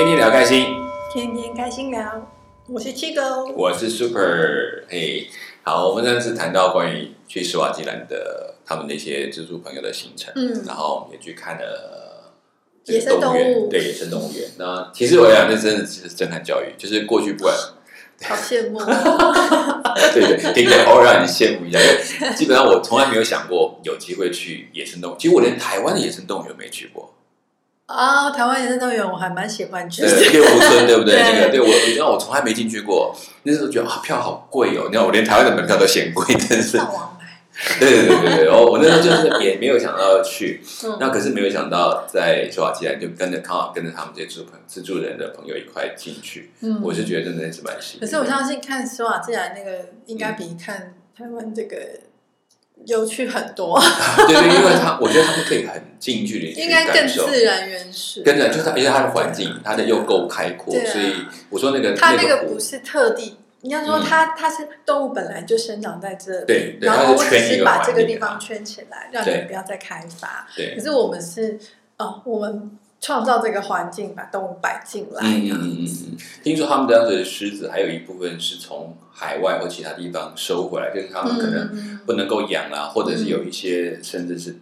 天天聊开心，天天开心聊，我是七哥，我是 Super。嘿，好，我们上次谈到关于去斯瓦基兰的他们那些蜘蛛朋友的行程，嗯然后我们也去看了这野个生动物对野生动物园。那其实我想，那真的是震撼教育，就是过去不管好羡慕。对对，可以偶尔让你羡慕一下。因为基本上我从来没有想过有机会去野生动物，其实我连台湾的野生动物园没去过。啊，台湾野生动物园我还蛮喜欢去的。对，六福村 对不对？对那个对我，你知道我从来没进去过，那时候觉得啊票好贵哦，你看我连台湾的门票都嫌贵，真是。上网买。对对对对对，哦，我那时候就是也没有想到要去，嗯，那可是没有想到在斯瓦基兰就跟着刚好跟着他们这些自助朋自助人的朋友一块进去，嗯我是觉得真的是蛮幸运。可是我相信看斯瓦季兰那个应该比看台湾这个有趣很多，对对，因为他我觉得他们可以很近距离应该更。自然原始。跟着就是它，而且它的环境，它的又够开阔，啊所以我说那个它那个不是特地，你要说嗯它它是动物本来就生长在这里，对对然后我只把这个地方圈起来，让你们不要再开发。对可，是我们是哦，我们创造这个环境，把动物摆进来。嗯嗯嗯嗯嗯，听说他们当时的狮子还有一部分是从海外或其他地方收回来，就是他们可能嗯不能够养啊，或者是有一些甚至是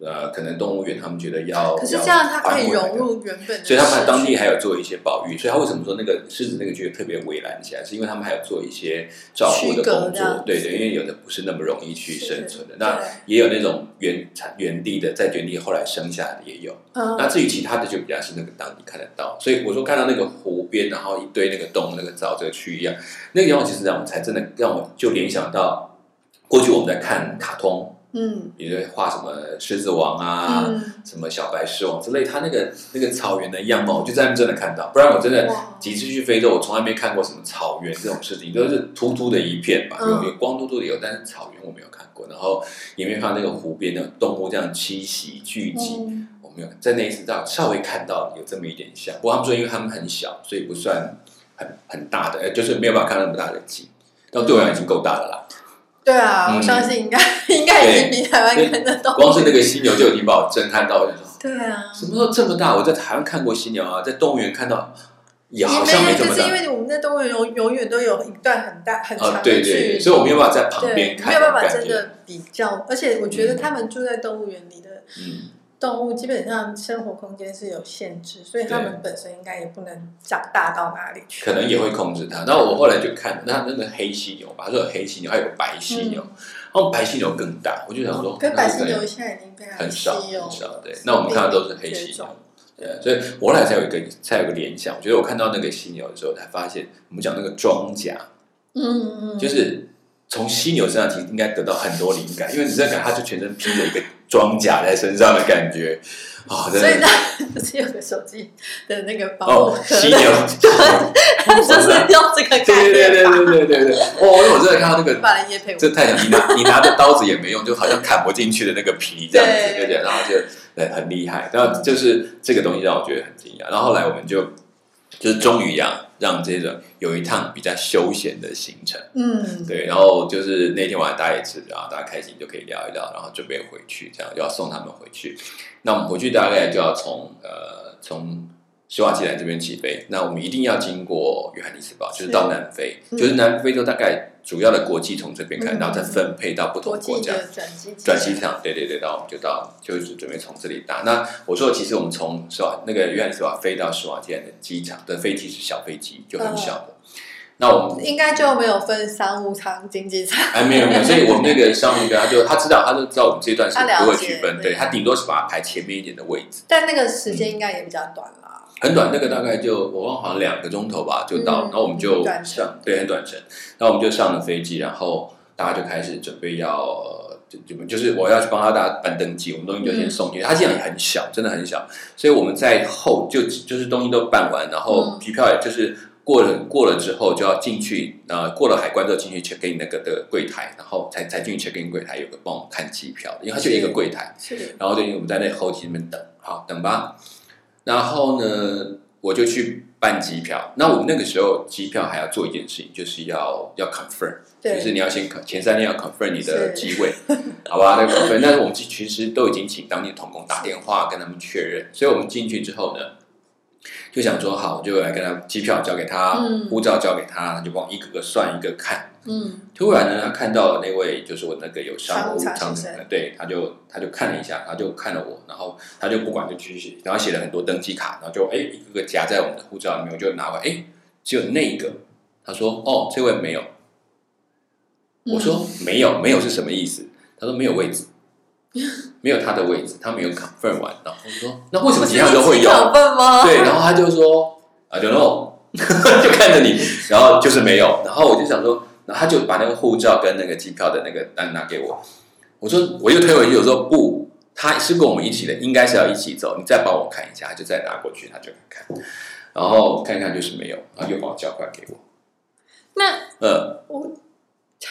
呃，可能动物园他们觉得要，可是这样它可以融入原本的，所以他们当地还有做一些保育，所以他为什么说那个狮子那个区特别围栏起来，是因为他们还有做一些照顾的工作对对，因为有的不是那么容易去生存的，那也有那种原产原地的，在原地后来生下来的也有。嗯那至于其他的就比较是那个当地看得到，所以我说看到那个湖边，然后一堆那个洞、那个沼泽区一样，那个地方其实让我才真的让我就联想到过去我们在看卡通，嗯比如画什么狮子王啊。嗯，什么小白狮王之类，他那个那个草原的样貌，我就在那边真的看到。不然我真的几次去非洲，我从来没看过什么草原这种事情，都是秃秃的一片吧，嗯有有光秃秃的有，但是草原我没有看过。然后也没有看到那个湖边的动物这样栖息聚集，嗯我没有在那一次到稍微看到有这么一点像。不过他们说，因为他们很小，所以不算很很大的，呃就是没有办法看到那么大的景。但对我来讲已经够大了啦，对啊，嗯我相信应该 应该已经比台湾看得到。光是那个犀牛就已经把我震撼到，我就说对啊，什么时候这么大？我在台湾看过犀牛啊，在动物园看到也好像也有，没这么大就是因。为我们在动物园永永远都有一段很大很长啊，的对对对，距离，所以我没有办法在旁对边看，没有办法真的比较，而且我觉得他们住在动物园里的嗯，动物基本上生活空间是有限制，所以它们本身应该也不能长大到哪里去。可能也会控制它。然后我后来就看，那那个黑犀牛吧，它说有黑犀牛，还有白犀牛，然后白犀牛更大，我就想说，嗯跟白犀牛现在已经非常很少很少，对。那我们看到都是黑犀牛。对，所以我后来才有一个才有个联想，我觉得我看到那个犀牛的时候，才发现我们讲那个装甲，嗯嗯，就是从犀牛身上其实应该得到很多灵感，因为你在讲它就全身披着一个装甲在身上的感觉。啊，真所以的呢，不是有个手机的那个保护哦，壳犀牛。的，，就是用这个概对对对，对对对对，哦，因为我真的看到那个这太强，你拿你拿着刀子也没用，就好像砍不进去的那个皮这样子，对对对，然后就对很厉害，然后就是这个东西让我觉得很惊讶，然后后来我们就就是终于让让这种有一趟比较休闲的行程，嗯，对，然后就是那天晚上大家也吃，然后大家开心就可以聊一聊，然后准备回去，这样就要送他们回去。那我们回去大概就要从呃从斯瓦基兰这边起飞，那我们一定要经过约翰尼斯堡，就是到南非，嗯就是南非洲大概主要的国际从这边开，嗯然后再分配到不同国国家。转机转机场，对对对，然后我们就到，就是准备从这里搭。那我说，其实我们从斯瓦那个约翰尼斯堡飞到斯瓦基兰的机场的飞机是小飞机，就很小的。那我们应该就没有分商务舱、经济舱。哎，没有没有，所以 我们那个商务哥他就他知道，他就知道我们这段是他了解不会区分，对对他顶多是把它排前面一点的位置，但那个时间应该也比较短啦。很短，那个大概就我忘了好像两个钟头吧就到然后我们就短程上，对，很短程，然后我们就上了飞机，然后大家就开始准备要。呃就就就是我要去帮他大家办登记，我们东西就先送进去。他机场也很小，真的很小，所以我们在后就就是东西都办完，然后嗯机票也就是过了过了之后就要进去，呃，过了海关之后进去 check in 那个的柜台，然后才才进去 check in 柜台有个帮我们看机票，因为它就一个柜台，是然后就因为我们在那候机那边等，好等吧。然后呢，我就去办机票。那我们那个时候机票还要做一件事情，就是要要 confirm，对，就是你要先前三天要 confirm 你的机位，好吧？那个 confirm，但是我们其实都已经请当地的童工打电话跟他们确认，所以我们进去之后呢，就想说好，我就来跟他机票交给他，嗯护照交给他，他就帮我一个个算一个看。嗯突然呢，他看到了那位就是我那个有商务舱的对，他就他就看了一下，他就看了我，然后他就不管就继续写，然后写了很多登机卡，然后就哎一个个夹在我们的护照里面，我就拿回来，哎，只有那一个。他说哦，这位没有。我说没有，没有是什么意思？他说没有位置，没有他的位置，他没有 confirm 完。然后我说那为什么其他都会有？对，然后他就说 I don't know，就看着你，然后就是没有，然后我就想说，然后他就把那个护照跟那个机票的那个单拿给我，我说我又推回去，我说不，他是跟我们一起的，应该是要一起走，你再帮我看一下，他就再拿过去，他就看，然后看看就是没有，然后又把我交过来给我，那呃，我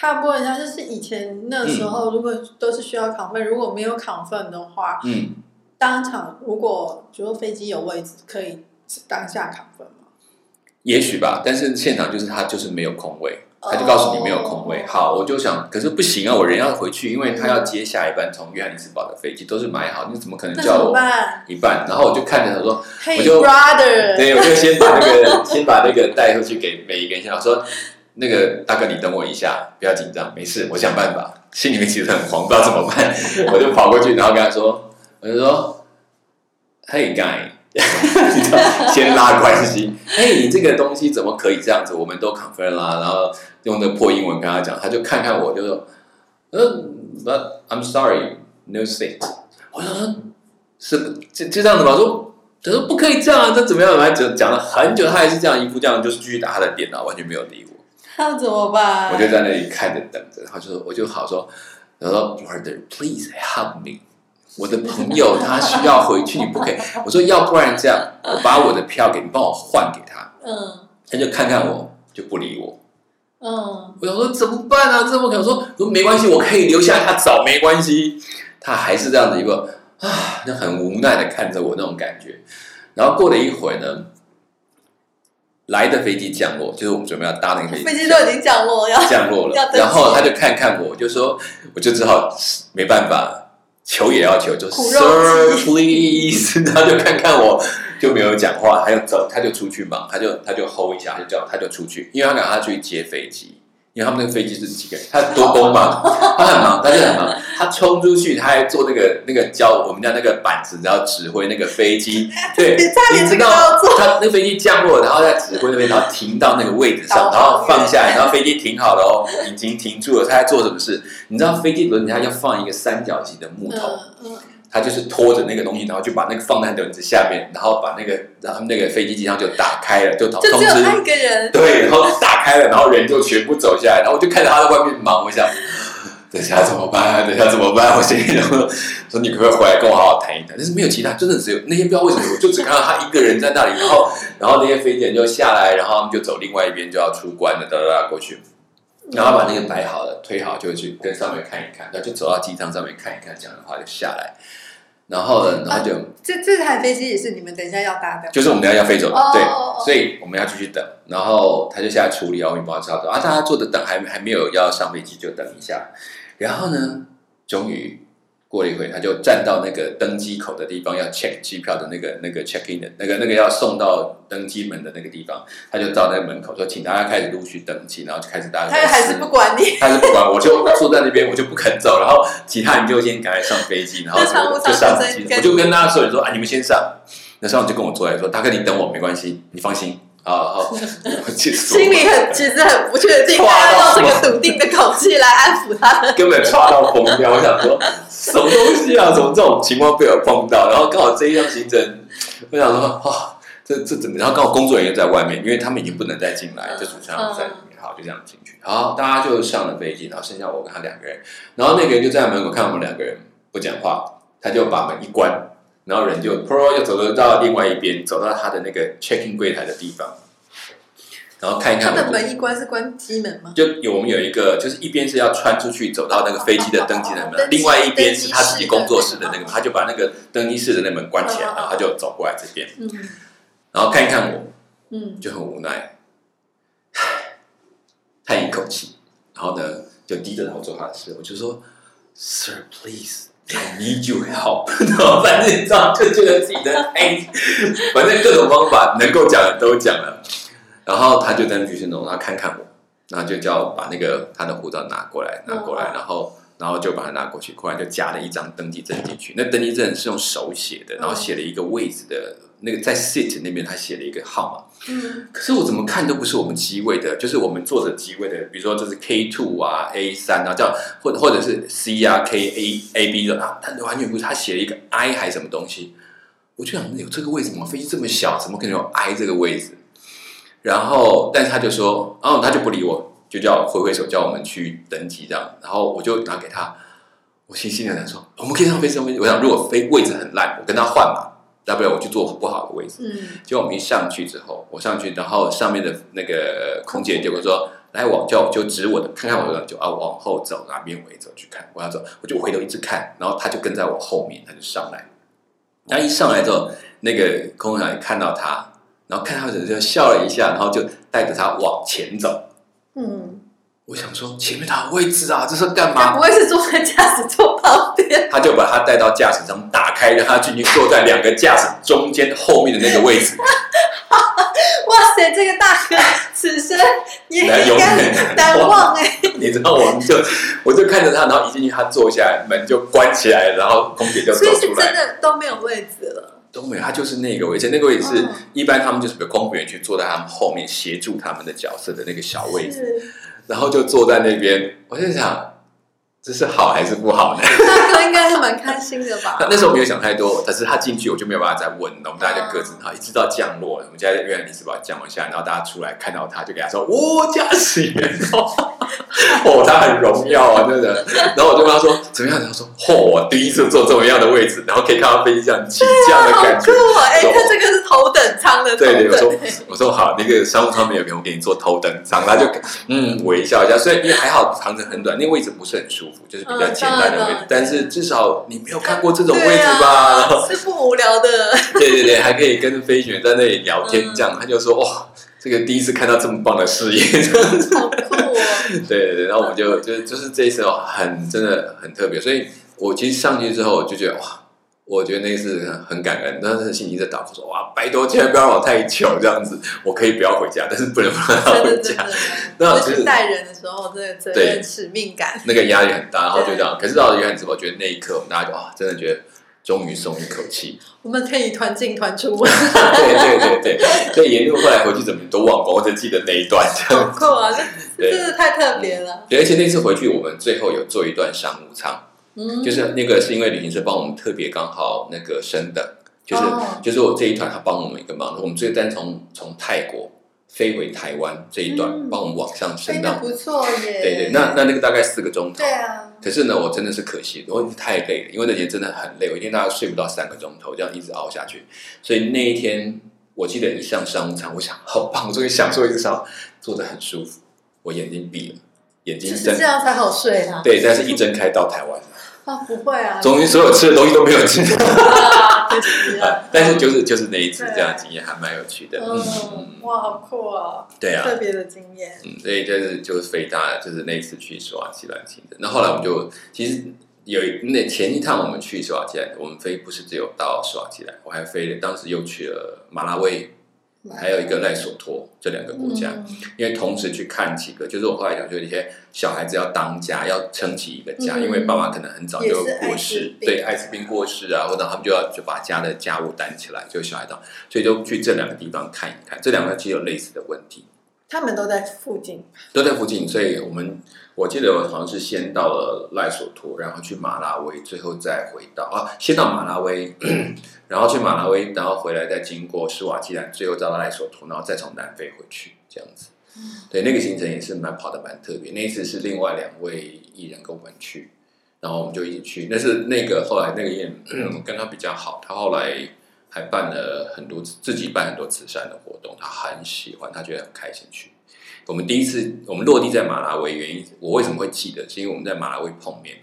插播一下，就是以前那时候，如果都是需要考分，如果没有考分的话，嗯，当场如果比如说飞机有位置，可以当下考分吗？也许吧，但是现场就是他就是没有空位。他就告诉你没有空位，哦好，我就想，可是不行啊，我人要回去，因为他要接下一班从约翰尼斯堡的飞机，都是买好，你怎么可能那怎么叫我办一半？然后我就看着他说，？Hey 我就 brother，对，我就先把那个 先把那个带回去给每一个人，想说那个大哥你等我一下，不要紧张，没事，我想办法。心里面其实很慌，不知道怎么办，我就跑过去，然后跟他说，我就说，Hey guy，先拉关系，嘿，你这个东西怎么可以这样子？我们都 confirm 啦，然后用那破英文跟他讲，他就看看我，就说，嗯，But I'm sorry, no seat。我说，是就就这样子吧？说，他说不可以这样啊，这怎么样？来讲讲了很久，他还是这样一副这样，就是继续打他的电脑，完全没有理我。那怎么办？我就在那里看着等着，然后就说我就好说，我说 Brother, please help me。我的朋友 他需要回去，你不可以。我说要不然这样，我把我的票给你，帮我换给他。嗯他就看看我，就不理我。嗯，我想说怎么办啊？这么可能说说没关系，我可以留下，他走没关系。他还是这样的一个啊，那很无奈的看着我那种感觉。然后过了一会呢，来的飞机降落，就是我们准备要搭那个飞机，飞机都已经降落，要降落了。然后他就看看我，就说，我就只好没办法，求也要求，就是 Sir 计。Please，他就看看我，就没有讲话，他就走，他就出去忙，他就他就 hold 一下，他就叫他就出去，因为他赶他去接飞机。因为他们那个飞机是几个人，他多工嘛，他很忙，他就很忙，他冲出去，他还做那个那个教我们家那个板子，然后指挥那个飞机，对，你知道他那飞机降落，然后在指挥那边，然后停到那个位置上，然后放下来，然后飞机停好了哦，已经停住了，他在做什么事？你知道飞机轮子它要放一个三角形的木头，嗯嗯，他就是拖着那个东西，然后就把那个放在轮子下面，然后把那个然后那个飞机机舱就打开了，就通通知个人，对，然后打开了，然后人就全部走下来，然后我就看着他在外面忙，我想，等一下怎么办？等一下怎么办？我心里想说，说你可不可以回来跟我好好谈一谈？但是没有其他，真的只有那天不知道为什么，我就只看到他一个人在那里，然后然后那些飞机人就下来，然后他们就走另外一边就要出关了，哒哒哒过去，然后把那个摆好了，推好就去跟上面看一看，然后就走到机舱上面看一看，这样的话就下来，然后呢，然后就。这这台飞机也是你们等一下要搭的，就是我们等一下要飞走对所以我们要继续等，然后他就下来处理，然后我们帮他照着啊，大家坐着等，还还没有要上飞机就等一下，然后呢，终于过了一会，他就站到那个登机口的地方，要 check 机票的那个那个 check in 的那个那个要送到登机门的那个地方，他就到那个门口说，请大家开始陆续登机，然后就开始大家他还是不管你，他是不管，我就坐在那边，我就不肯走，然后其他人就先赶快上飞机，然后那商务舱就上飞机，我就跟大家说，你说啊，你们先上，那上就跟我坐来说，大哥你等我没关系，你放心啊，然后 我其实心里很其实很不确定，哇他要用这个笃定的口气来安抚他的。根本抓到疯掉，我想说什么东西啊，怎么这种情况被我碰到？然后刚好这一趟行程，我想说哇，这这怎么？然后刚好工作人员在外面，因为他们已经不能再进来，这主持人在里面，好就这样进去。好，大家就上了飞机，然后剩下我跟他两个人，然后那个人就站在门口看我们两个人不讲话，他就把门一关，然后人就 pro 又走了到另外一边，走到他的那个 check in 柜台的地方，然后看一看我他的门一关是关机门吗？就有我们有一个，就是一边是要穿出去走到那个飞机的登机的门，哦另外一边是他自己工作室的那个，他就把那个登机室的那门关起来，哦。然后他就走过来这边，嗯。然后看一看我，嗯，就很无奈，叹一口气，然后呢就低着头做他的事，我就说，Sir please I need you help，然后反正你知道，就觉得自己的哎，反正各种方法能够讲的都讲了。然后他就在那去弄，然后看看我，然后就叫我把那个他的护照拿过来，拿过来，然后然后就把它拿过去，后来就夹了一张登记证进去。那登记证是用手写的，然后写了一个位置的那个在 seat 那边，他写了一个号码。嗯可是我怎么看都不是我们机位的，就是我们坐着机位的，比如说这是 K two 啊、A 三啊，这样或或者是 C 啊、K A A B 的啊，他完全不是，他写了一个 I 还是什么东西，我就想有这个位置吗？飞机这么小，怎么可能有 I 这个位置？然后，但是他就说，哦他就不理我，就叫我挥挥手叫我们去登机这样，然后我就拿给他，我心心里想说，我们可以上飞机上飞机，我想如果飞位置很烂，我跟他换嘛，大不了我去坐不好的位置。嗯结果我们一上去之后，我上去，然后上面的那个空姐结果说：“来往叫就指我的，看看我的，就啊往后走，哪边回走去看，我要走，我就回头一直看，然后他就跟在我后面，他就上来。他一上来之后，那个空姐看到他，然后看他就笑了一下，然后就带着他往前走。嗯，我想说前面他有位置啊，这是干嘛？该不会是坐在驾驶座旁边？他就把他带到驾驶舱，打开，让他进去坐在两个驾驶中间后面的那个位置。哇塞，这个大哥此生也难应该难忘 哎。你知道，我们就我就看着他，然后一进去，他坐下来，门就关起来，然后空姐就走所以是真，的都没有位置了。都没有，他就是那个位置，那个位置是、嗯。一般他们就是比如空服员去坐在他们后面协助他们的角色的那个小位置，然后就坐在那边，我就想这是好还是不好呢？大 哥应该是蛮开心的吧。他？那时候没有想太多，但是他进去我就没有办法再问了，我们大家就各自好，一直到降落了，我们家原来你是把它降落下来，然后大家出来看到他就给他说：“哦，驾驶员哦，哦，他很荣耀啊，真的。”然后我就跟他说：“怎么样？”他说：“哦，我第一次坐这么样的位置，然后可以看到飞机这样起降的感觉。哎，说他这个是头等舱的对对，我说。我说好，那个商务舱没有给我给你坐头等舱，他就嗯微笑一下，所以因为还好长城很短，那个位置不是很舒服，就是比较简单的位置嗯，但是至少你没有看过这种位置吧？是不无聊的。对对对，还可以跟飞行员在那里聊天，嗯这样他就说哇，这个第一次看到这么棒的事业，好酷哦！对对对，然后我们就就就是这一次哦，很真的很特别，所以我其实上去之后我就觉得哇。我觉得那一次很感恩，但是心里在祷告说：“哇，拜托，千万不要让我太糗，这样子，我可以不要回家，但是不能不让他回家。那其实其带人的时候，真的责任使命感。那个压力很大，然后就这样。可是到了约翰之后，我觉得那一刻，我们大家就啊，真的觉得终于松一口气。我们可以团进团出，对对对对，所以沿路后来回去怎么都忘光，我只记得那一段这好样。酷啊！这 对真的太特别了。对，而且那次回去，我们最后有做一段商务舱，嗯，就是那个是因为旅行社帮我们特别刚好那个升等，就是、哦就是我这一团他帮我们一个忙，我们最单从从泰国飞回台湾这一段，嗯帮我们往上升到，不错耶。对对，那那那个大概四个钟头。对啊，可是呢，我真的是可惜，我太累了，因为那天真的很累，我一天大概睡不到三个钟头，这样一直熬下去。所以那一天，我记得一上商务舱，我想好棒，我终于享受一个商务，坐得很舒服，我眼睛闭了，眼睛睁就是这，样才好睡啊。对，但是一睁开到台湾了，啊，不会啊，终于所有吃的东西都没有吃 但是就是就是那一次这样的经验还蛮有趣的，嗯哇，好酷啊，对啊，特别的经验。嗯，所以就是就是飞大，就是那一次去斯瓦西兰行的。那后来我们就其实有一那前一趟我们去斯瓦西兰，我们飞不是只有到斯瓦西兰，我还飞了，当时又去了马拉维，还有一个赖索托这两个国家，嗯。因为同时去看几个，就是我后来讲，就是一些小孩子要当家，要撑起一个家，嗯。因为爸爸可能很早就过世，对艾滋病过世啊，或者他们就要就把家的家务担起来，就小孩当，所以就去这两个地方看一看，这两个其实有类似的问题。他们都在附近。都在附近，所以我们我记得我好像是先到了赖索托，然后去马拉维，最后再回到啊，先到马拉维，然后去马拉维，然后回来再经过斯瓦基兰，最后再到赖索托，然后再从南非回去，这样子。对，那个行程也是蛮跑的蛮特别。那一次是另外两位艺人跟我们去，然后我们就一起去。那是那个后来那个艺人 跟他比较好，他后来还办了很多自己办很多慈善的活动，他很喜欢，他觉得很开心去。我们第一次我们落地在马拉维，原因我为什么会记得，是因为我们在马拉维碰面，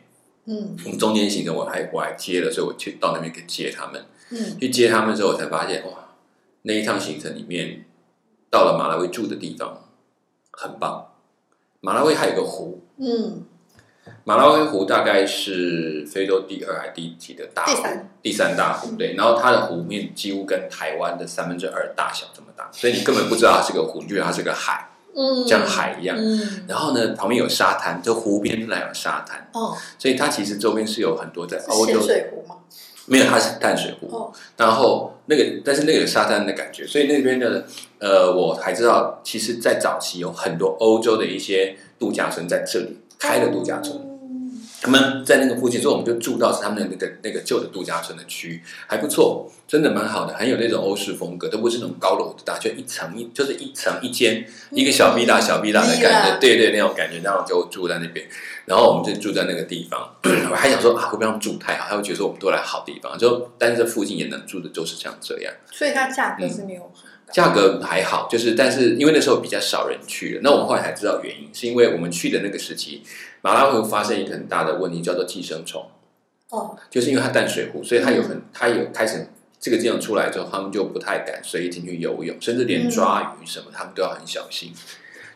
嗯我们中间行程我还我还接了，所以我去到那边去接他们。嗯去接他们之后，我才发现哇，那一趟行程里面，到了马拉维住的地方很棒。马拉维还有个湖，嗯，马拉维湖大概是非洲第二还第几的大湖？第三，第三大湖。对，然后它的湖面几乎跟台湾的三分之二大小这么大，所以你根本不知道它是个湖，你觉得它是个海，嗯，像海一样。嗯，然后呢，旁边有沙滩，就湖边那有沙滩，哦，所以它其实周边是有很多在欧洲水湖吗？没有，它是淡水湖。哦，然后那个，但是那个有沙滩的感觉，所以那边的呃，我还知道，其实，在早期有很多欧洲的一些度假村在这里开了度假村。嗯他们在那个附近，所以我们就住到他们的那个那个旧的度假村的区，还不错，真的蛮好的，很有那种欧式风格，都不是那种高楼大，就一层一就是一层一间，一个小 B 大小 B 大的感觉，对对，那种感觉，然后就住在那边，然后我们就住在那个地方，我 还想说啊，会不会让住太好？他会觉得说我们都来好地方，就但是这附近也能住的就是像这样。所以它价格是没有价格还好，就是但是因为那时候比较少人去了，那我们后来才知道原因，是因为我们去的那个时期，马拉维发生一个很大的问题，叫做寄生虫，哦，就是因为它淡水湖，所以它有很它有开始这个这样出来之后，他们就不太敢随意进去游泳，甚至连抓鱼什么，他们都要很小心。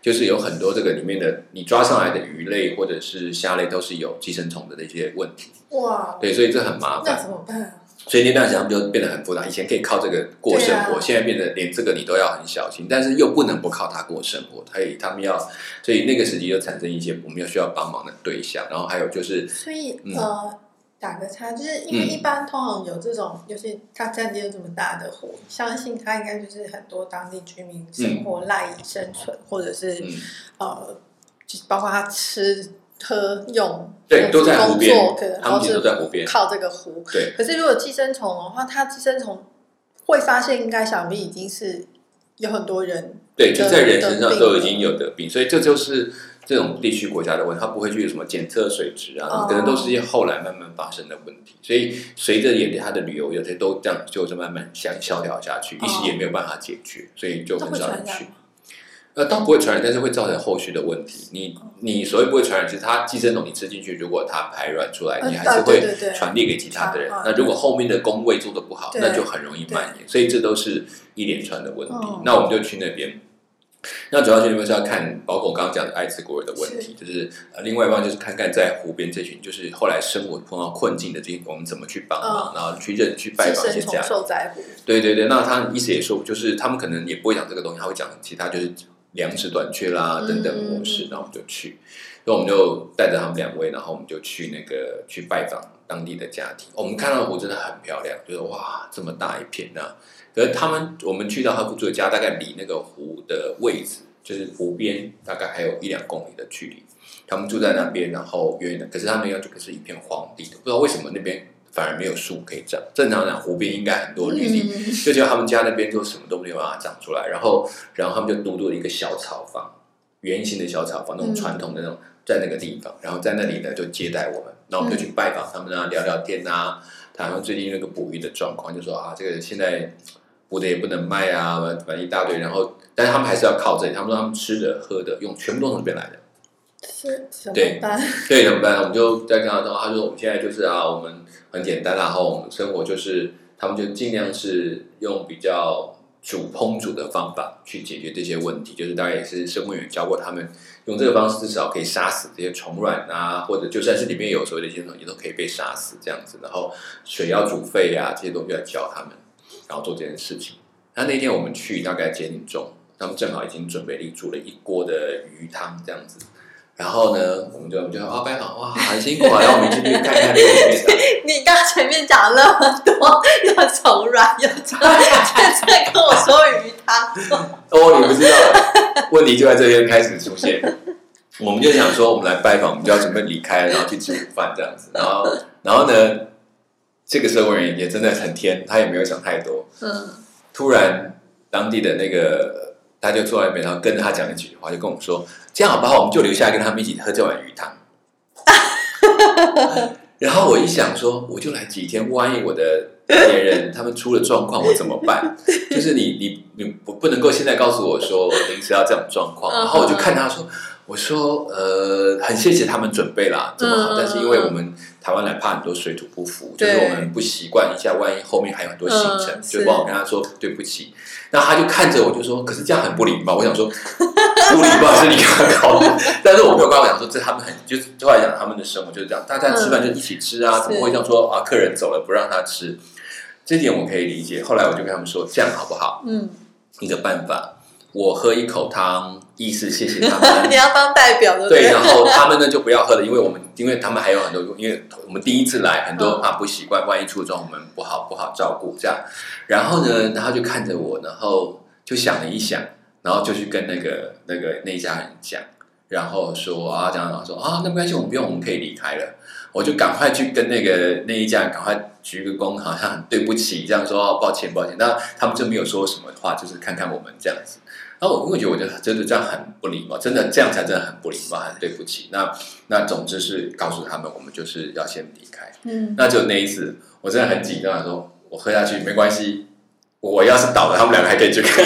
就是有很多这个里面的你抓上来的鱼类或者是虾类都是有寄生虫的那些问题，哇，对，所以这很麻烦。那怎么办啊？所以那段时间就变得很复杂。以前可以靠这个过生活，啊现在变得连这个你都要很小心，但是又不能不靠它过生活。所以他们要，所以那个时期就产生一些我们要需要帮忙的对象。然后还有就是，所以嗯呃，打个岔，就是因为嗯一般通常有这种，就是它占地又这么大的湖，相信它应该就是很多当地居民生活赖以生存，或者是嗯，呃，就是包括他吃喝用，对，都在湖工边作可能，他们其实都在湖边。靠这个湖。对，可是如果寄生虫的话，它寄生虫会发现，应该想必已经是有很多人对，就在人身上都已经有得病，所以这就是这种地区国家的问题，它不会去什么检测水质啊，哦可能都是一些后来慢慢发生的问题。所以随着也它的旅游有些都这样，就是慢慢消消掉下去，一时也没有办法解决，所以就会很少人去？呃，倒不会传染，但是会造成后续的问题。你你所谓不会传染，其实它寄生虫你吃进去，如果它排卵出来，嗯你还是会传递给其他的人。那如果后面的工位做的不好，那就很容易蔓延。所以这都是一连串的问题哦。那我们就去那边。那主要去那边是要看，包括我刚刚讲的艾滋国人的问题，就是呃，另外一方面就是看看在湖边这群，就是后来生活碰到困境的这些，我们怎么去帮忙，然后去认去拜访一些家庭。受灾户，对对对，那他意思也说，就是他们可能也不会讲这个东西，他会讲其他，就是粮食短缺啦嗯等等模式，然后我们就去，所以我们就带着他们两位，然后我们就去那个去拜访当地的家庭。我们看到的湖真的很漂亮，就是哇这么大一片呐、可是他们我们去到他们住的家，大概离那个湖的位置，就是湖边大概还有一两公里的距离。他们住在那边，然后远远的，可是他们要就可是一片荒地的，不知道为什么那边反而没有树可以长。正常讲，湖边应该很多绿地，嗯，就觉得他们家那边就什么都没有办法长出来，然后，然后他们就独独了一个小草房，圆形的小草房，那种嗯传统的那种，在那个地方，然后在那里呢就接待我们，然后我们就去拜访他们啊，聊聊天啊，谈论最近那个捕鱼的状况，就说啊，这个现在捕的也不能卖啊，反正一大堆，然后，但是他们还是要靠这里，他们说他们吃的喝的用全部都从这边来的。对？对，怎么办？我们就在跟他说，他说我们现在就是啊，我们很简单，然后我们生活就是，他们就尽量是用比较煮烹煮的方法去解决这些问题，就是大概也是生物员教过他们，用这个方式至少可以杀死这些虫卵啊，或者就算是里面有所谓的寄生虫，也都可以被杀死这样子。然后水要煮沸啊，这些东西要教他们，然后做这件事情。那那天我们去大概接近中，他们正好已经准备了煮了一锅的鱼汤这样子。然后呢，我们就我们就说啊，拜访哇，很辛苦啊，然后我们进去看看这个。你刚刚前面讲了那么多，又柔软，又虫，现在跟我说鱼汤，哦，你不知道，问题就在这边开始出现。我们就想说，我们来拜访，我们就要准备离开，然后去吃午饭这样子。然后，然后呢，这个社会人也真的很天，他也没有想太多。嗯，突然，当地的那个他就坐在那边，然后跟着他讲了几句话，就跟我说：“这样好不好？我们就留下来跟他们一起喝这碗鱼汤。”然后我一想说，我就来几天，万一我的别人他们出了状况，我怎么办？就是你你你不不能够现在告诉我说临时要这种状况，嗯然后我就看他说，我说呃，很谢谢他们准备啦，这么好，嗯但是因为我们台湾来怕很多水土不服，就是我们不习惯一下，万一后面还有很多行程，嗯就是帮我跟他说对不起。那他就看着我就说，可是这样很不礼貌。我想说，不礼貌 是你刚刚搞的，但是我没有办法讲说这他们很就是后来讲他们的生活就是这样，大家吃饭就一起吃啊，嗯怎么会这样说啊？客人走了不让他吃，这点我可以理解。后来我就跟他们说，这样好不好？嗯，一个办法，我喝一口汤，意思谢谢他们 你。要当代表对对，然后他们呢就不要喝了，因为我们因为他们还有很多，因为我们第一次来，很多嗯怕不习惯，万一出状我们不好不好照顾这样。然后呢，然后就看着我，然后就想了一想，然后就去跟那个那个那一家人讲，然后说啊，这样讲说啊，那没关系，我们不用，我们可以离开了。我就赶快去跟那个那一家人赶快鞠个躬，好像很对不起，这样说哦，抱歉抱歉。那他们就没有说什么话，就是看看我们这样子。然后我会觉得我觉得真的这样很不礼貌，真的这样才真的很不礼貌，很对不起。那那总之是告诉他们，我们就是要先离开。嗯，那就那一次，我真的很紧张，说我喝下去没关系，我要是倒了，他们两个还可以去看，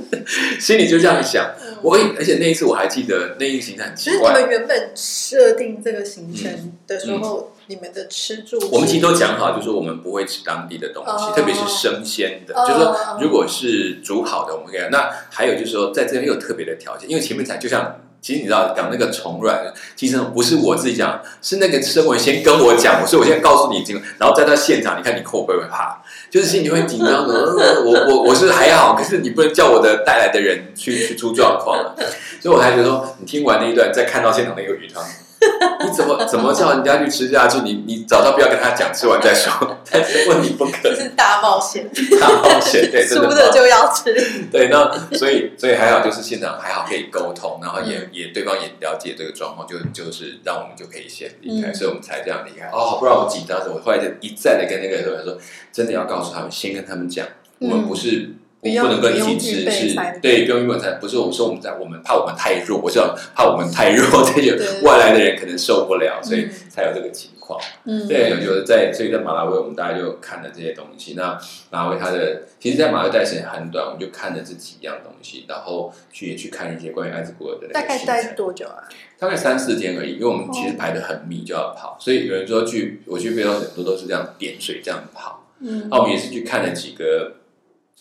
心里就这样想。我而且那一次我还记得那一个行程很其实你奇怪，们原本设定这个行程的时候，你们的吃住我们其实都讲好，就是我们不会吃当地的东西，哦特别是生鲜的。哦就是说，如果是煮好的，我们可以。那还有就是说，在这边又有特别的条件，因为前面讲就像。其实你知道讲那个虫卵，其实不是我自己讲，是那个生文先跟我讲，所以我现在告诉你经，然后再到现场，你看你会不会怕？就是心里会紧张的。呃 我我我是还好，可是你不能叫我的带来的人去去出状况，所以我还觉得说，你听完那一段，再看到现场那个鱼汤，你怎么怎么叫人家去吃下去？你你早上不要跟他讲，吃完再说。但是问你不可能，这是大冒险，大冒险，对，真的 输的就要吃。对。那所以所以还好，就是现场还好可以沟通，然后也、嗯也对方也了解这个状况，就就是让我们就可以先离开，嗯所以我们才这样离开。哦，不然我紧张的，我后来就一再的跟那个人说，真的要告诉他们，先跟他们讲，我们不是。嗯不不能跟一起吃，是对，不用预备餐，不是我们说我们在，我们怕我们太弱，我知道怕我们太弱，这些外来的人可能受不了，所以嗯才有这个情况。嗯，对，就是在所以在马拉维，我们大家就看了这些东西。那马拉维它的，其实，在马拉维待时间很短，我们就看了这几样东西，然后去也去看一些关于艾滋国的那大概待多久啊？大概三四天而已，因为我们其实排的很密，就要跑。所以有人说去我去非洲很多都是这样点水这样跑。嗯那我们也是去看了几个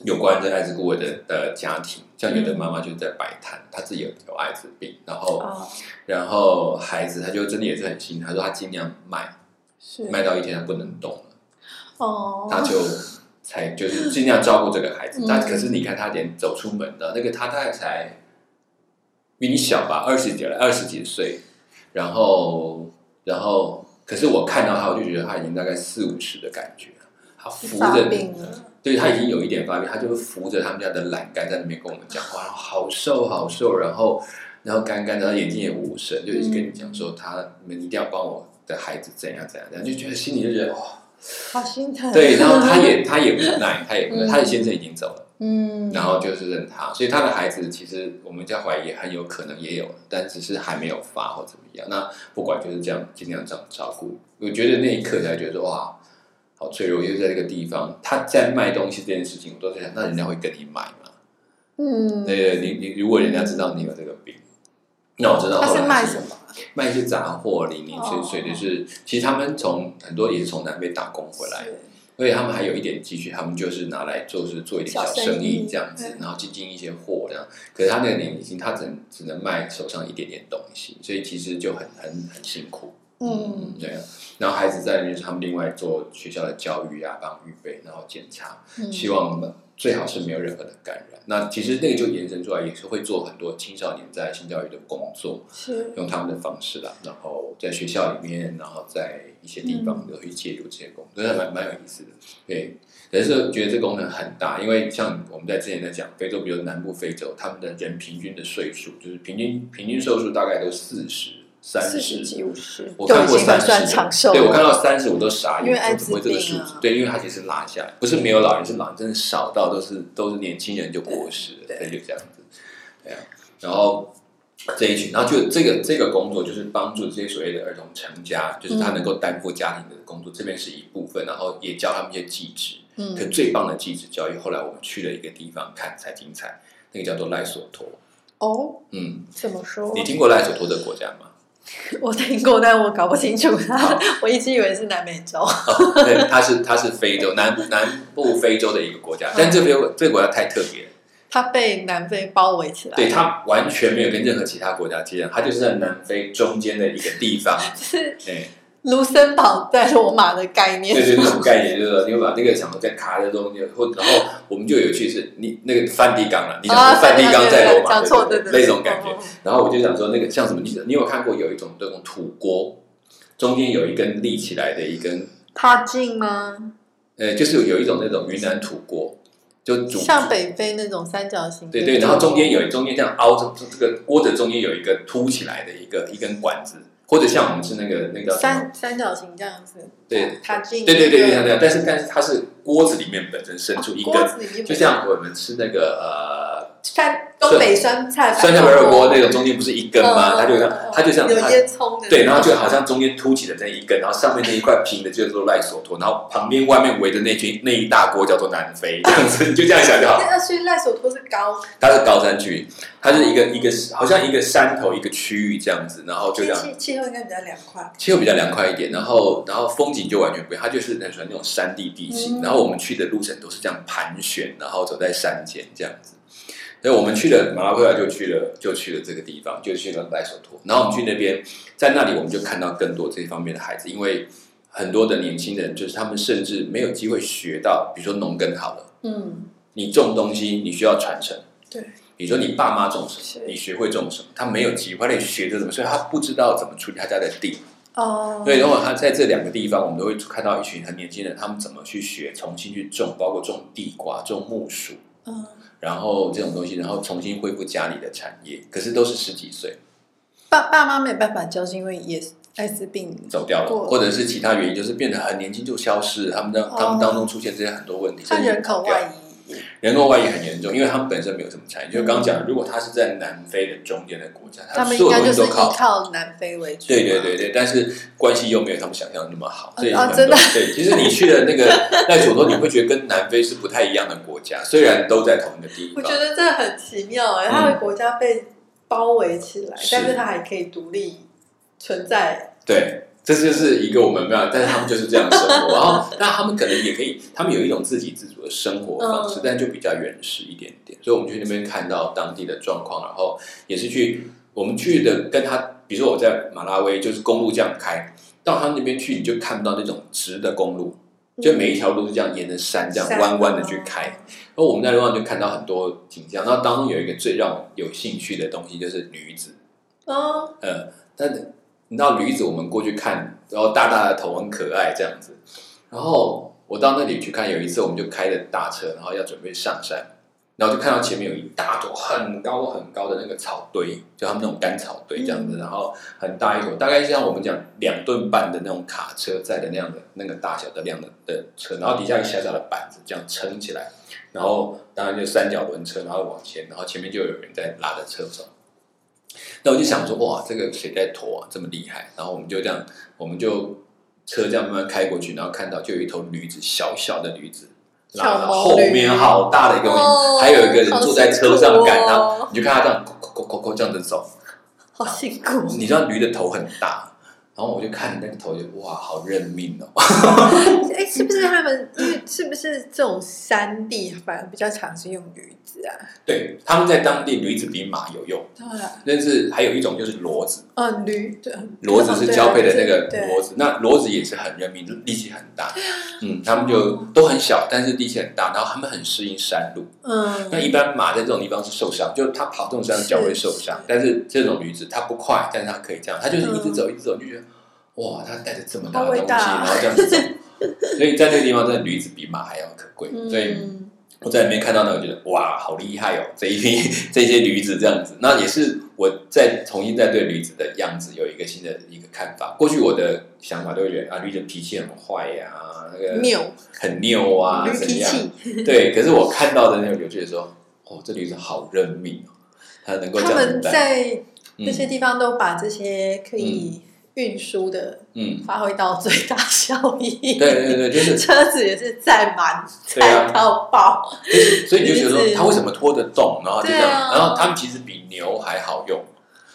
有关这艾滋孤儿的的家庭，像有的妈妈就在摆摊，她自己有有艾滋病，然后哦，然后孩子他就真的也是很心，他说他尽量卖，是卖到一天他不能动了。哦，他就才就是尽量照顾这个孩子。嗯但可是你看他连走出门的那个，他大概才比你小吧，二十几了二十几岁，然后然后，可是我看到他，我就觉得他已经大概四五十的感觉了。他扶发着，对他已经有一点发病，他就扶着他们家的栏杆在那边跟我们讲话，然后好瘦好瘦，然后然后干干的，然后眼睛也无神，就一直跟你讲说他你们一定要帮我的孩子怎样怎样怎样，就觉得心里就觉得哇。好心疼。对，然后他也 他也无奈，他也无奈，嗯他的先生已经走了，嗯，然后就是认他，所以他的孩子其实我们在怀疑很有可能也有，但只是还没有发或怎么样。那不管就是这样，尽量这样照顾。我觉得那一刻才觉得说哇，好脆弱，因为在这个地方他在卖东西这件事情，我都在想，那人家会跟你买吗？嗯，对对，你你如果人家知道你有这个病，那我知道他是卖什么？卖一些杂货，零零碎碎，哦就是其实他们从很多也是从南非打工回来。是而且他们还有一点积蓄，他们就是拿来做是做一点小小生意这样子，然后进进一些货这样。可是他那个年纪，他只能只能卖手上一点点东西，所以其实就很很很辛苦。嗯，对啊。然后孩子在那边，他们另外做学校的教育啊，帮预备，然后检查，嗯希望最好是没有任何的感染。那其实那个就延伸出来，也是会做很多青少年在性教育的工作，是用他们的方式啦，然后在学校里面，然后在一些地方都去介入这些工作，真的蛮蛮有意思的。对，可是觉得这功能很大，因为像我们在之前在讲非洲，比如南部非洲，他们的人平均的岁数，就是平均平均寿数大概都四十、三四十五十，我都看过三已经很算十长寿。对我看到三十我都傻眼，因为艾说怎么会这个数滋病啊？字对，因为他其实拉下来，不是没有老人，是老人真的少到都是都是年轻人就过世了，对就这样子，对啊。然后这一群，然后就这个这个工作就是帮助这些所谓的儿童成家，就是他能够担负家庭的工作，这边是一部分，然后也教他们一些技职。嗯可最棒的技职教育，后来我们去了一个地方看才精彩，那个叫做赖索托。哦，嗯，怎么说？你听过赖索托的国家吗？我听过，但我搞不清楚它，我一直以为是南美洲。哦，对，它是它是非洲南南部非洲的一个国家，但这边这个国家太特别了，它被南非包围起来，对，它完全没有跟任何其他国家接壤，它就是在南非中间的一个地方。是对，卢森堡在罗马的概念，对对，那种概念就是说，你会把那个想说在卡在中间，或然后我们就有趣是，你那个梵蒂冈了，你想梵蒂冈在罗马，讲错，对对，那种感觉。然后我就想说，那个像什么？你你有看过有一种这种土锅，中间有一根立起来的一根，踏进吗？呃，就是有一种那种云南土锅，就煮像北非那种三角形，对对，然后中间有中间这样凹着，这个锅的中间有一个凸起来的一个一根管子，或者像我们吃那个那个叫？三三角形这样子，对它进，对对对对对对，但是但是它是锅子里面本身伸出一根，就像我们吃那个呃山东北酸菜酸菜白肉锅那种，中间不是一根吗？嗯它就像它就像有它烟囱的，对，然后就好像中间凸起的那一根，然后上面那一块平的叫做赖索托，然后旁边外面围着那群那一大锅叫做南非，这样子你就这样想就好。那所以赖索托是高，它是高山区，它是一个一个好像一个山头一个区域这样子，然后就这样。气气候应该比较凉快，气候比较凉快一点，然后然后风景就完全不一样，它就是很喜欢那种山地地形，嗯。然后我们去的路程都是这样盘旋，然后走在山间这样子。所以我们去了马拉维亚，就去了就去了这个地方，就去了赖索托。然后我们去那边，在那里我们就看到更多这方面的孩子，因为很多的年轻人就是他们甚至没有机会学到，比如说农耕好了，嗯，你种东西你需要传承，对，比如说你爸妈种什是么，你学会种什么，他没有机会，他得学着怎么，所以他不知道怎么处理他家的地。哦，对，然后他在这两个地方，我们都会看到一群很年轻人，他们怎么去学，重新去种，包括种地瓜、种木薯，嗯，然后这种东西，然后重新恢复家里的产业。可是都是十几岁爸爸妈没办法教，是因为也艾滋病走掉了，或者是其他原因，就是变得很年轻就消失了。他们当他们当中出现这些很多问题，像甚至人口外移，人口外移很严重，因为他们本身没有什么产业。就刚刚讲的，如果他是在南非的中间的国家，他们应该就是依靠。靠南非为主，对对对对，但是关系又没有他们想象的那么好，所以很多啊真的对，其实你去了那个赖索托，你会觉得跟南非是不太一样的国家，虽然都在同一个地方。我觉得这很奇妙哎，嗯他的国家被包围起来，是但是他还可以独立存在，对，这就是一个我们没有，但是他们就是这样生活。然后，那他们可能也可以，他们有一种自给自足的生活方式，嗯但就比较原始一点点。所以，我们去那边看到当地的状况，然后也是去我们去的跟他，比如说我在马拉维，就是公路这样开到他们那边去，你就看不到那种直的公路，就每一条路是这样沿着山这样弯弯的去开。然后我们在路上就看到很多景象，然后当中有一个最让我有兴趣的东西就是女子。哦，呃，但是你知道驴子，我们过去看，然后大大的头很可爱这样子。然后我到那里去看，有一次我们就开着大车，然后要准备上山，然后就看到前面有一大坨很高很高的那个草堆，就他们那种干草堆这样子，嗯然后很大一坨，大概像我们讲两吨半的那种卡车载的那样的那个大小的量的的车，然后底下有小小的板子这样撑起来，然后当然就三角轮车，然后往前，然后前面就有人在拉着车走。那我就想说，哇，这个谁在驮啊，这么厉害？然后我们就这样，我们就车这样慢慢开过去，然后看到就有一头驴子，小小的驴子，拉小着后面好大的一个东西，哦还有一个人坐在车上赶它，你就看它这样，咕咕咕咕这样子走。好辛苦。你知道驴的头很大，然后我就看那个头就哇，好认命哦。哎，是不是他们？因为是不是这种山地反而比较常是用驴子啊？对，他们在当地驴子比马有用，对啊，但是还有一种就是骡子，嗯，驴对，骡子是交配的那个对骡子，那骡子也是很认命，力气很大。嗯，他们就都很小，但是力气很大，然后他们很适应山路。嗯，那一般马在这种地方是受伤，就是它跑这种山脚会受伤，但是这种驴子它不快，但是它可以这样，它就是一直走一直走，你就觉得哇，他带着这么大的东西，然后这样子走。所以在那个地方，真的驴子比马还要可贵。所以嗯，我在里面看到呢，我，觉得哇，好厉害哦！这一批 这些驴子这样子，那也是我在重新再对驴子的样子有一个新的一个看法。过去我的想法都会觉得啊，驴子脾气很坏呀、那个拗很拗啊，怎样？气，对，可是我看到的那个有趣的说，哦，这驴子好认命哦，它能够这他们样子。在嗯那些地方都把这些可以运输的嗯，发挥到最大效益。对对对，就是 车子也是载满，载到爆。就是，所以你就觉得说它为什么拖得动，然后就这样，然后他们其实比牛还好用，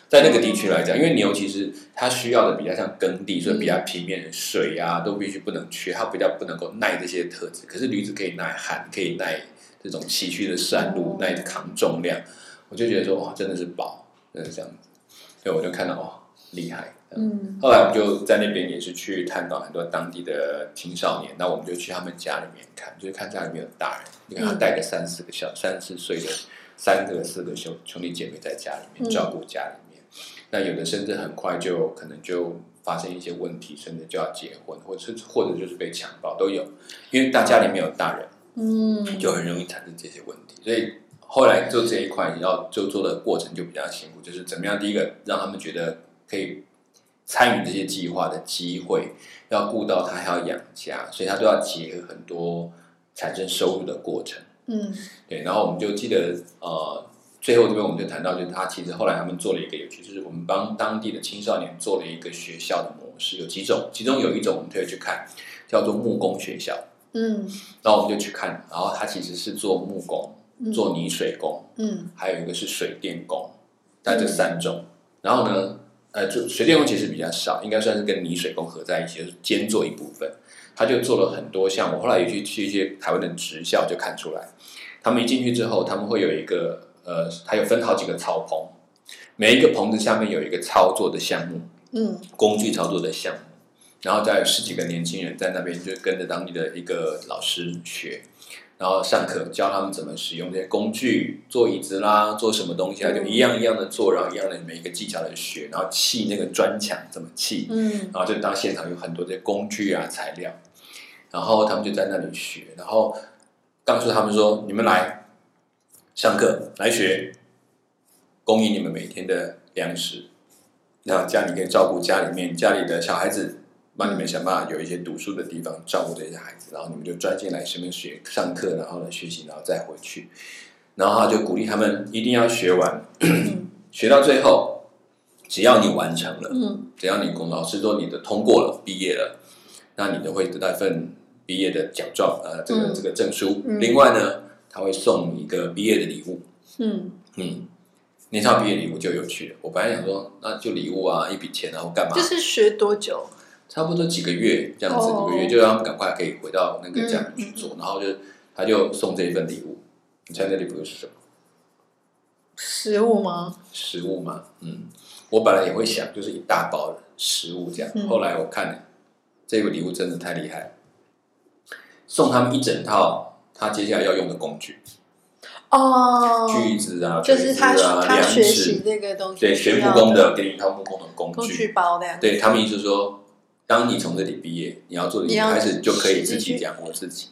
在那个地区来讲，因为牛其实它需要的比较像耕地，所以比较平面，水啊都必须不能缺，它比较不能够耐这些特质。可是驴子可以耐寒，可以耐这种崎岖的山路，耐扛重量，我就觉得说哇，真的是宝，真的是这样子。所以我就看到哇，厉害。嗯。后来我们就在那边也是去探访很多当地的青少年，那我们就去他们家里面看，就是看家里面有大人，你看他带着三四个小三四岁的三个四个兄兄弟姐妹在家里面嗯照顾家里面，那有的甚至很快就可能就发生一些问题，甚至就要结婚，或者是或者就是被强暴都有，因为大家里面有大人，嗯，就很容易产生这些问题，所以后来做这一块要就做的过程就比较辛苦，就是怎么样，第一个让他们觉得可以参与这些计划的机会，要顾到他还要养家，所以他都要结合很多产生收入的过程。嗯对，然后我们就记得呃，最后这边我们就谈到，就是他其实后来他们做了一个有趣，就是我们帮当地的青少年做了一个学校的模式，有几种，其中有一种我们特别去看，叫做木工学校。嗯然后我们就去看，然后他其实是做木工、嗯做泥水工，嗯还有一个是水电工，在这三种。然后呢，呃，就水电工其实比较少，应该算是跟泥水工合在一起，就是兼做一部分。他就做了很多项目，后来也去去一些台湾的职校就看出来，他们一进去之后，他们会有一个呃，还有分好几个草棚，每一个棚子下面有一个操作的项目，嗯工具操作的项目，然后再有十几个年轻人在那边就跟着当地的一个老师学，然后上课教他们怎么使用这些工具，做椅子啦，做什么东西啊，就一样一样的做，然后一样的每一个技巧的学，然后砌那个砖墙怎么砌，嗯。然后就当现场有很多这些工具啊材料，然后他们就在那里学，然后告诉他们说：你们来上课来学，供应你们每天的粮食，那家里可以照顾家里面家里的小孩子，帮你们想办法有一些读书的地方照顾这些孩子，然后你们就专心来这边学上课，然后呢学习，然后再回去，然后他就鼓励他们一定要学完，嗯 学到最后，只要你完成了。嗯只要你公老师说你的通过了，毕业了，那你就会得到一份毕业的奖状，呃，这个、嗯这个证书。嗯另外呢，他会送你一个毕业的礼物。嗯嗯，那套毕业礼物就有趣了。我本来想说，那就礼物啊，一笔钱啊，或干嘛？这是学多久？差不多几个月这样子，哦几个月就让他们赶快可以回到那个家里去做，然后就他就送这一份礼物。你猜那礼物是什么？食物吗？食物嘛，嗯，我本来也会想，就是一大包的食物这样。嗯后来我看了这个礼物真的太厉害了，送他们一整套他接下来要用的工具，哦，锯子啊、就是他子啊、他量学习，这个东西，对，全木工的，给你一套木工的工具。工具包的。对他们意思是说，当你从这里毕业，你要做的开始就可以自己养活自己，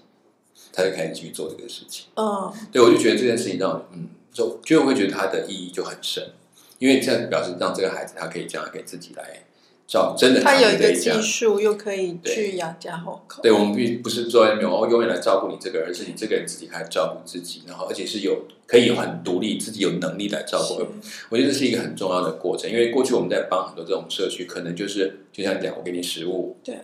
他就开始去做这个事情。嗯对，我就觉得这件事情让我嗯，就就会觉得它的意义就很深，因为这样表示让这个孩子他可以将来可以自己来照顾，真的他有一个技术，又可以去养家糊口。对，我们并不是说没有哦，永远来照顾你这个，而是你这个人自己开始照顾自己，然后而且是有可以很独立，自己有能力来照顾。我觉得这是一个很重要的过程，因为过去我们在帮很多这种社区，可能就是就像你讲，我给你食物，对，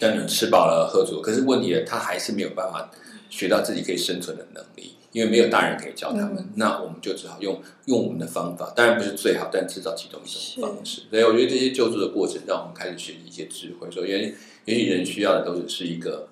让你吃饱了喝足，可是问题呢，他还是没有办法学到自己可以生存的能力，因为没有大人可以教他们。嗯那我们就只好用用我们的方法，当然不是最好，但至少其中一种方式。所以我觉得这些救助的过程，让我们开始学习一些智慧，说原也许人需要的都只是一个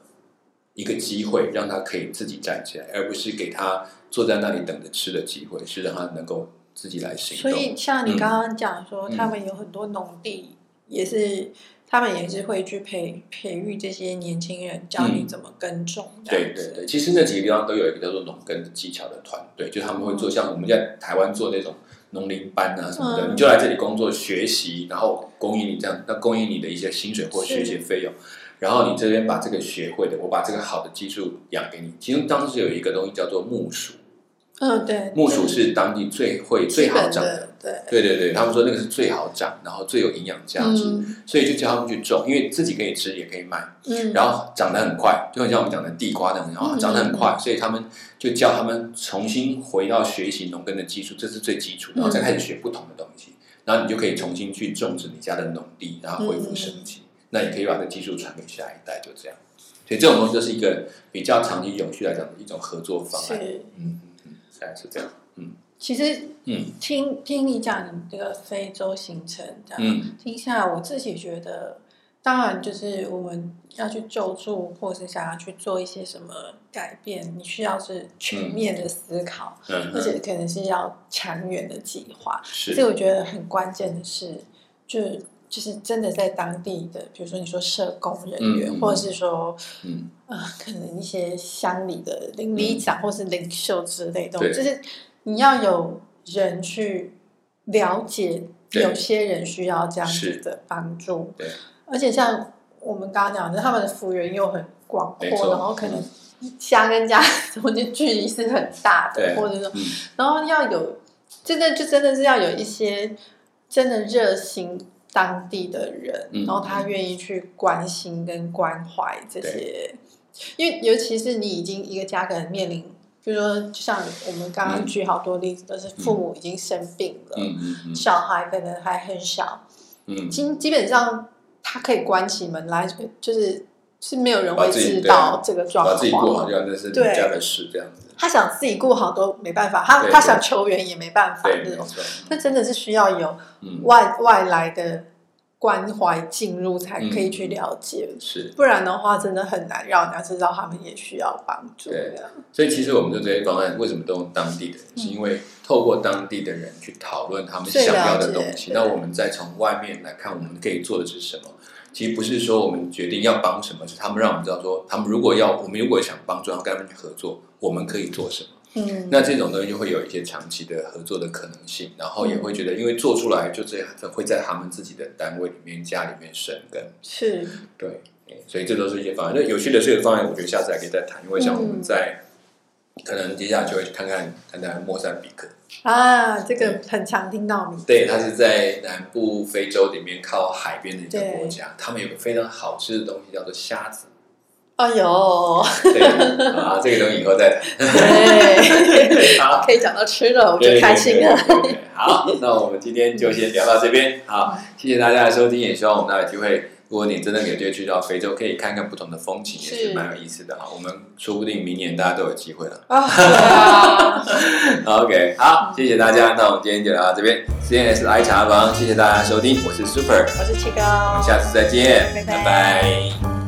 一个机会，让他可以自己站起来，而不是给他坐在那里等着吃的机会，是让他能够自己来行动。所以像你刚刚讲说，嗯他们有很多农地，也是他们也是会去培培育这些年轻人，教你怎么耕种。对对对，其实那几个地方都有一个叫做农耕的技巧的团队，就他们会做像我们在台湾做那种农林班啊什么的，嗯你就来这里工作学习，然后供应你这样，那供应你的一些薪水或学习费用，然后你这边把这个学会的，我把这个好的技术养给你。其中当时有一个东西叫做木薯，嗯，对，木薯是当地最会最好长的。对，对对对，他们说那个是最好长，然后最有营养价值，嗯所以就教他们去种，因为自己可以吃也可以卖，嗯，然后长得很快，就很像我们讲的地瓜那样，然后长得很快，所以他们就教他们重新回到学习农耕的技术，这是最基础，然后再开始学不同的东西，然后你就可以重新去种植你家的农地，然后恢复生机。那也可以把这技术传给下一代，就这样。所以这种东西就是一个比较长期永续来讲的一种合作方案。嗯，大概是这样。嗯。其实嗯。听听你讲你这个非洲行程，这样、嗯。听下来，我自己觉得当然，就是我们要去救助，或者是想要去做一些什么改变，你需要是全面的思考，嗯。而且可能是要长远的计划。所以，我觉得很关键的是，就就是真的在当地的，比如说你说社工人员，嗯嗯或者是说嗯，呃，可能一些乡里的邻里长或是领袖之类的，对。就是你要有人去了解，有些人需要这样子的帮助。对，而且像我们刚刚讲的，他们的幅员又很广阔，然后可能家跟家 中间距离是很大的，或者说，嗯，然后要有，真的就真的是要有一些真的热心当地的人，嗯然后他愿意去关心跟关怀这些，因为尤其是你已经一个家可能面临，比如说就像我们刚刚嗯举好多例子，都是父母已经生病了，小孩可能还很小，嗯，基基本上他可以关起门来，就是是没有人会知道这个状况把自己过好，况。就像那是家的事这样子。他想自己顾好都没办法，他他想求援也没办法对，那种。那真的是需要有嗯，外外来的关怀进入才可以嗯去了解，是。不然的话真的很难让人家知道他们也需要帮助。对所以其实我们的这些方案为什么都用当地的人，是因为透过当地的人去讨论他们想要的东西，那我们再从外面来看我们可以做的是什么。其实不是说我们决定要帮什么，是他们让我们知道说，他们如果要，我们如果想帮助，然后跟他们去合作，我们可以做什么。嗯，那这种东西就会有一些长期的合作的可能性，然后也会觉得，因为做出来就这样，会在他们自己的单位里面、家里面生根。是对，所以这都是一些方案。那有趣的这个方案，我觉得下次还可以再谈，因为像我们在、可能接下来就会去看看看看莫桑比克，啊，这个很常听到名字。对，它是在南部非洲里面靠海边的一个国家，他们有个非常好吃的东西叫做虾子。哎呦，对啊，这个东西以后再谈。对，好。可以讲到吃了，我对就开心了。。好，那我们今天就先聊到这边。好，谢谢大家的收听，也希望我们大家有机会，如果你真的有机会去到非洲，可以看看不同的风情，也是是蛮有意思的哈。我们说不定明年大家都有机会了。OK，好，谢谢大家，那我们今天就聊到这边。CNS 爱茶房，谢谢大家收听，我是 Super，我是七哥，我们下次再见，拜拜拜拜